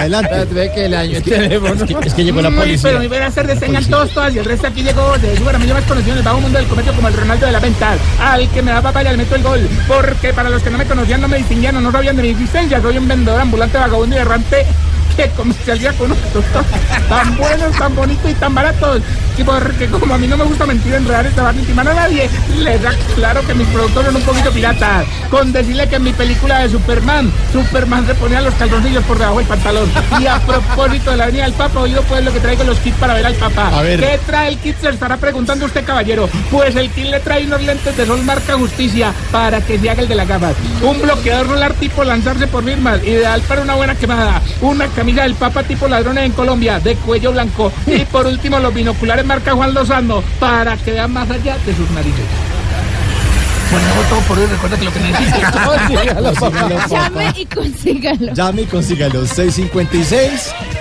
Adelante. Ve que el año el teléfono. Es que, es que llegó la Uy, policía. pero me iban a hacer de señal todos, todas, y el resto aquí llegó de lugar a mí más conocido en el bajo mundo del comercio como el Ronaldo de la venta. Al que me da papaya le meto el gol. Porque para los que no me conocían, no me distinguían no sabían de mi existencia, soy un vendedor ambulante, vagabundo y errante que comercializa con productos tan buenos, tan bonitos y tan baratos. Y porque como a mí no me gusta mentir, enredar, estabar ni timar a nadie, les da claro que mis productos son un poquito piratas. Con decirle que en mi película de Superman, Superman se ponía los calzoncillos por debajo del pantalón. Y a propósito de la Avenida del Papa, oído pues lo que traigo los kits para ver al Papa. A ver. ¿Qué trae el kit? Se estará preguntando usted, caballero. Pues el kit le trae unos lentes de sol marca justicia para que se haga el de la gafas. Un bloqueador rolar tipo lanzarse por firmas, ideal para una buena quemada. Una camisa del Papa tipo ladrones en Colombia, de cuello blanco. Y por último, los binoculares marca Juan Lozano, para que vean más allá de sus narices. Bueno, hago todo por hoy. Recuerda que lo que papá. Llame y consígalo. Llame y consígalo. 656